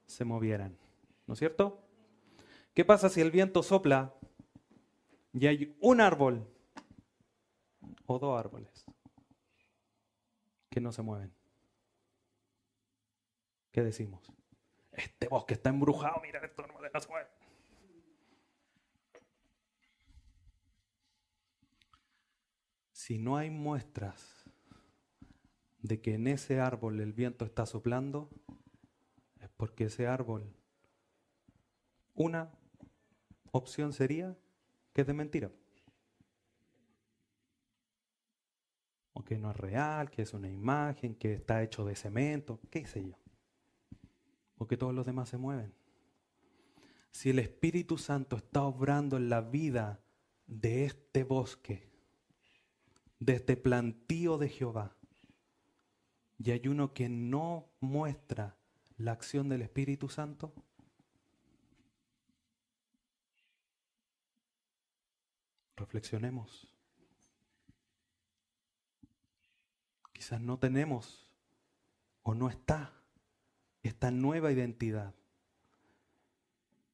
se movieran, ¿no es cierto? ¿Qué pasa si el viento sopla y hay un árbol o dos árboles? que no se mueven. ¿Qué decimos? Este bosque está embrujado, mira, esto no me deja Si no hay muestras de que en ese árbol el viento está soplando, es porque ese árbol, una opción sería que es de mentira. que no es real, que es una imagen, que está hecho de cemento, qué sé yo. Porque todos los demás se mueven. Si el Espíritu Santo está obrando en la vida de este bosque, de este plantío de Jehová, y hay uno que no muestra la acción del Espíritu Santo, reflexionemos. Quizás no tenemos o no está esta nueva identidad.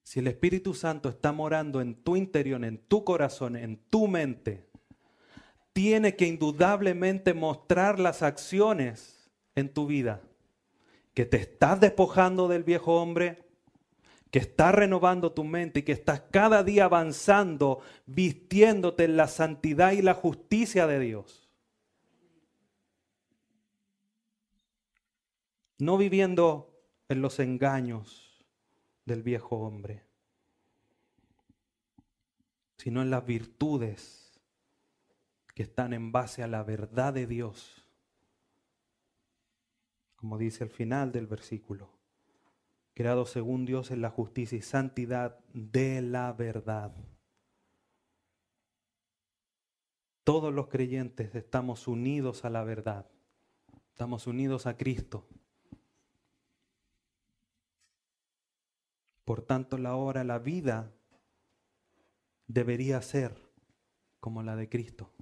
si el Espíritu Santo está morando en tu interior, en tu corazón, en tu mente, tiene que indudablemente mostrar las acciones en tu vida. Que te estás despojando del viejo hombre, que estás renovando tu mente y que estás cada día avanzando, vistiéndote en la santidad y la justicia de Dios. No viviendo en los engaños del viejo hombre, sino en las virtudes que están en base a la verdad de Dios, como dice al final del versículo, creado según Dios en la justicia y santidad de la verdad. Todos los creyentes estamos unidos a la verdad, estamos unidos a Cristo. Por tanto, la hora, la vida debería ser como la de Cristo.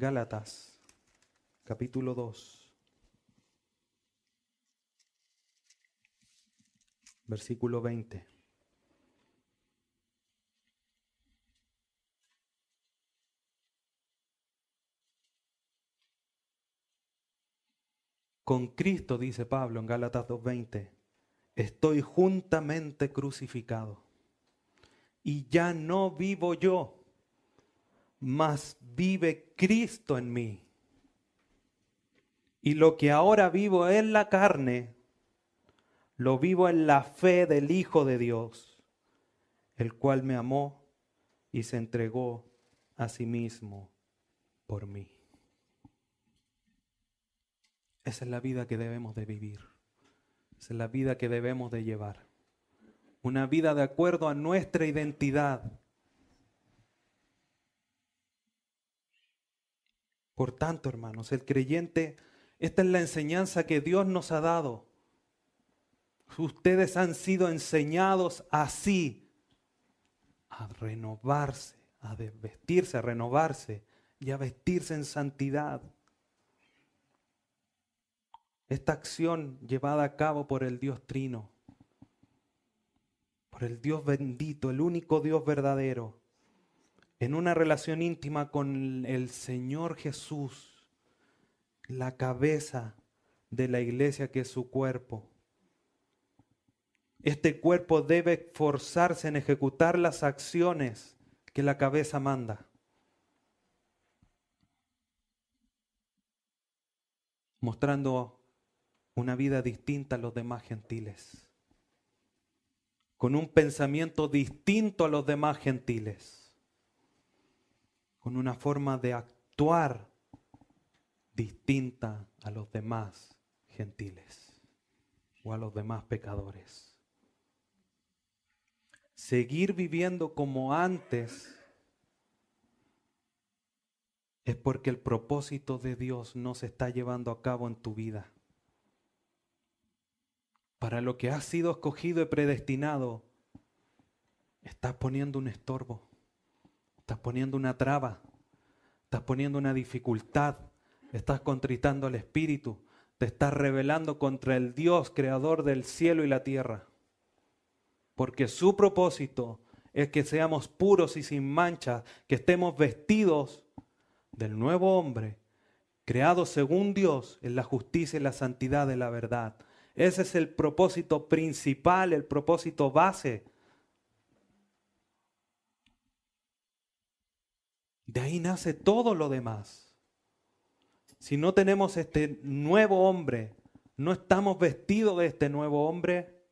Gálatas, capítulo 2, versículo 20. Con Cristo, dice Pablo en Gálatas 2.20, estoy juntamente crucificado. Y ya no vivo yo, mas vive Cristo en mí. Y lo que ahora vivo en la carne, lo vivo en la fe del Hijo de Dios, el cual me amó y se entregó a sí mismo por mí. Esa es la vida que debemos de vivir. Esa es la vida que debemos de llevar. Una vida de acuerdo a nuestra identidad. Por tanto, hermanos, el creyente, esta es la enseñanza que Dios nos ha dado. Ustedes han sido enseñados así, a renovarse, a vestirse, a renovarse y a vestirse en santidad. Esta acción llevada a cabo por el Dios Trino, por el Dios bendito, el único Dios verdadero, en una relación íntima con el Señor Jesús, la cabeza de la iglesia que es su cuerpo. Este cuerpo debe esforzarse en ejecutar las acciones que la cabeza manda. Mostrando una vida distinta a los demás gentiles, con un pensamiento distinto a los demás gentiles, con una forma de actuar distinta a los demás gentiles o a los demás pecadores. Seguir viviendo como antes es porque el propósito de Dios no se está llevando a cabo en tu vida para lo que has sido escogido y predestinado, estás poniendo un estorbo, estás poniendo una traba, estás poniendo una dificultad, estás contritando al Espíritu, te estás rebelando contra el Dios creador del cielo y la tierra. Porque su propósito es que seamos puros y sin mancha, que estemos vestidos del nuevo hombre, creado según Dios en la justicia y la santidad de la verdad. Ese es el propósito principal, el propósito base. De ahí nace todo lo demás. Si no tenemos este nuevo hombre, no estamos vestidos de este nuevo hombre,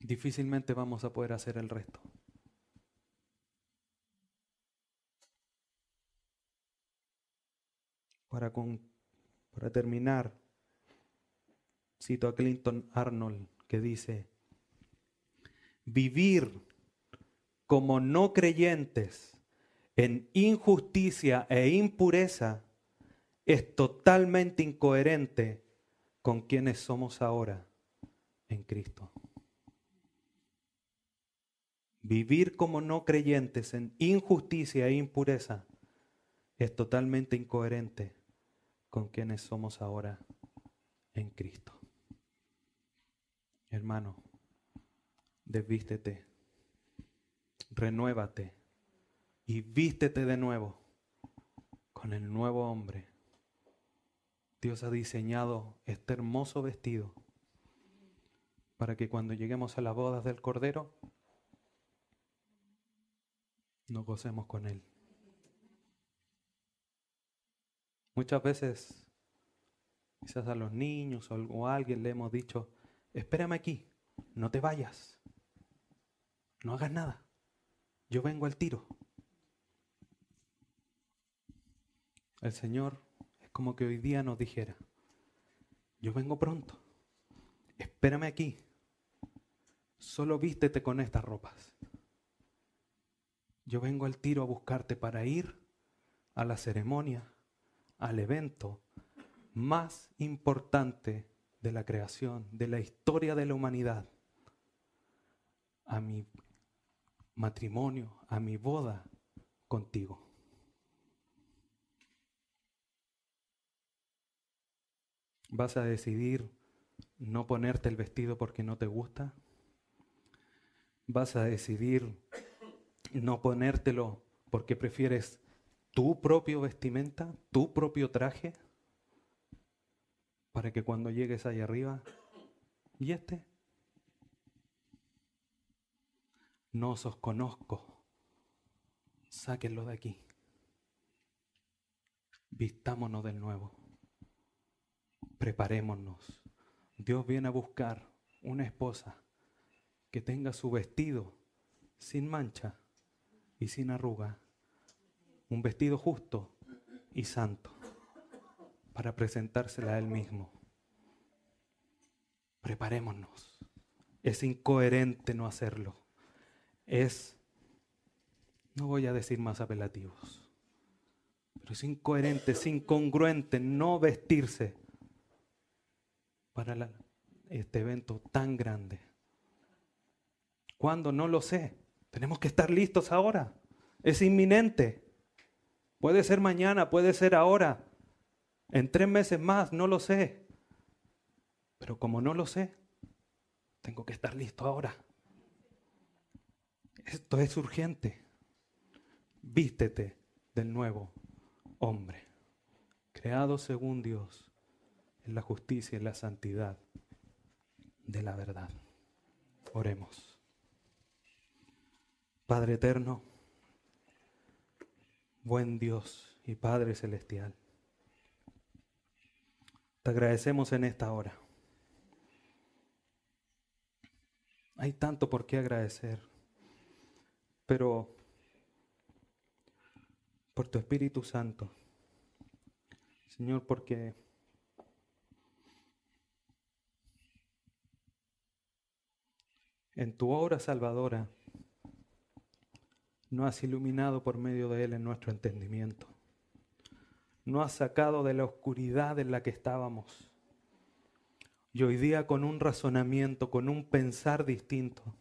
difícilmente vamos a poder hacer el resto. Para, para terminar, Cito a Clinton Arnold que dice, vivir como no creyentes en injusticia e impureza es totalmente incoherente con quienes somos ahora en Cristo. Vivir como no creyentes en injusticia e impureza es totalmente incoherente con quienes somos ahora en Cristo. Hermano, desvístete, renuévate y vístete de nuevo con el nuevo hombre. Dios ha diseñado este hermoso vestido para que cuando lleguemos a las bodas del Cordero, nos gocemos con Él. Muchas veces, quizás a los niños o a alguien le hemos dicho, espérame aquí, no te vayas, no hagas nada, yo vengo al tiro. El Señor es como que hoy día nos dijera, yo vengo pronto, espérame aquí, solo vístete con estas ropas. Yo vengo al tiro a buscarte para ir a la ceremonia, al evento más importante de la creación, de la historia de la humanidad, a mi matrimonio, a mi boda contigo. ¿Vas a decidir no ponerte el vestido porque no te gusta? vas a decidir no ponértelo porque prefieres tu propio vestimenta, tu propio traje, para que cuando llegues ahí arriba, ¿y este? No os conozco. Sáquenlo de aquí. Vistámonos de nuevo. Preparémonos. Dios viene a buscar una esposa que tenga su vestido sin mancha y sin arruga, un vestido justo y santo para presentársela a Él mismo. Preparémonos. Es incoherente no hacerlo. Es, no voy a decir más apelativos, pero es incoherente, es incongruente no vestirse para este evento tan grande. ¿Cuándo? No lo sé. Tenemos que estar listos ahora. Es inminente. Puede ser mañana, puede ser ahora. En tres meses más, no lo sé. Pero como no lo sé, tengo que estar listo ahora. Esto es urgente. Vístete del nuevo hombre, creado según Dios, en la justicia y la santidad de la verdad. Oremos. Padre eterno, buen Dios y Padre celestial, te agradecemos en esta hora. Hay tanto por qué agradecer, pero por tu Espíritu Santo, Señor, porque en tu obra salvadora, no has iluminado por medio de Él en nuestro entendimiento. No has sacado de la oscuridad en la que estábamos. Y hoy día con un razonamiento, con un pensar distinto,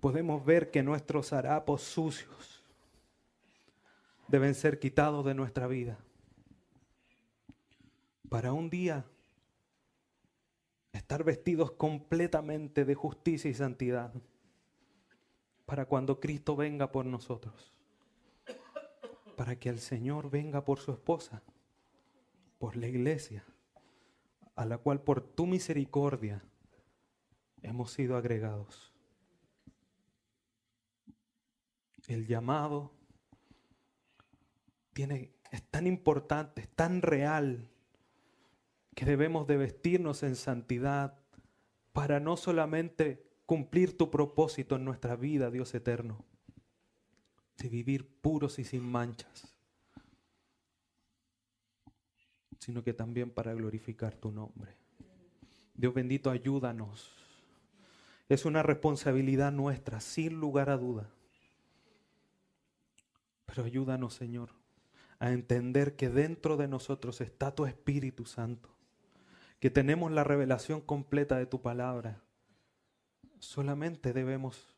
podemos ver que nuestros harapos sucios deben ser quitados de nuestra vida. Para un día estar vestidos completamente de justicia y santidad para cuando Cristo venga por nosotros, para que el Señor venga por su esposa, por la iglesia, a la cual por tu misericordia hemos sido agregados. El llamado tiene, es tan importante, es tan real, que debemos de vestirnos en santidad para no solamente cumplir tu propósito en nuestra vida, Dios eterno, de vivir puros y sin manchas, sino que también para glorificar tu nombre. Dios bendito, ayúdanos. Es una responsabilidad nuestra, sin lugar a duda. Ayúdanos, Señor, a entender que dentro de nosotros está tu Espíritu Santo, que tenemos la revelación completa de tu palabra. Solamente debemos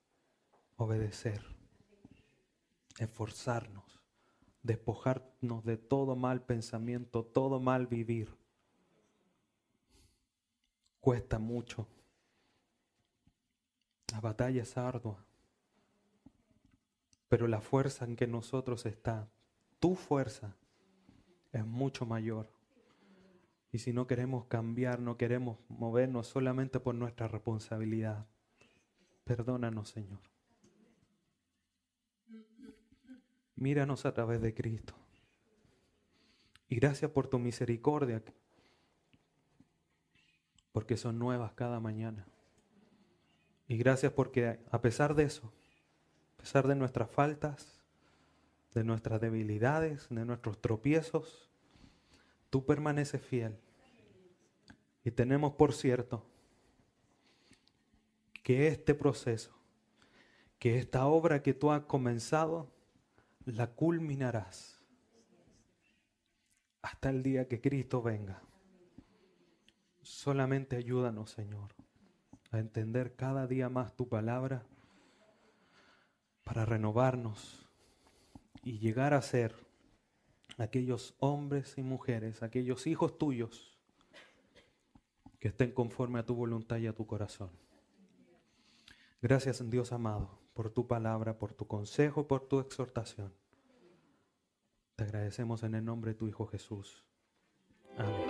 obedecer, esforzarnos, despojarnos de todo mal pensamiento, todo mal vivir. Cuesta mucho, La batalla es ardua, pero la fuerza en que nosotros está, tu fuerza, es mucho mayor. Y si no queremos cambiar, no queremos movernos solamente por nuestra responsabilidad, perdónanos, Señor. Míranos a través de Cristo. Y gracias por tu misericordia, porque son nuevas cada mañana. Y gracias porque a pesar de eso, a pesar de nuestras faltas, de nuestras debilidades, de nuestros tropiezos, tú permaneces fiel. Y tenemos por cierto que este proceso, que esta obra que tú has comenzado, la culminarás hasta el día que Cristo venga. Solamente ayúdanos, Señor, a entender cada día más tu palabra para renovarnos y llegar a ser aquellos hombres y mujeres, aquellos hijos tuyos que estén conforme a tu voluntad y a tu corazón. Gracias, Dios amado, por tu palabra, por tu consejo, por tu exhortación. Te agradecemos en el nombre de tu Hijo Jesús. Amén.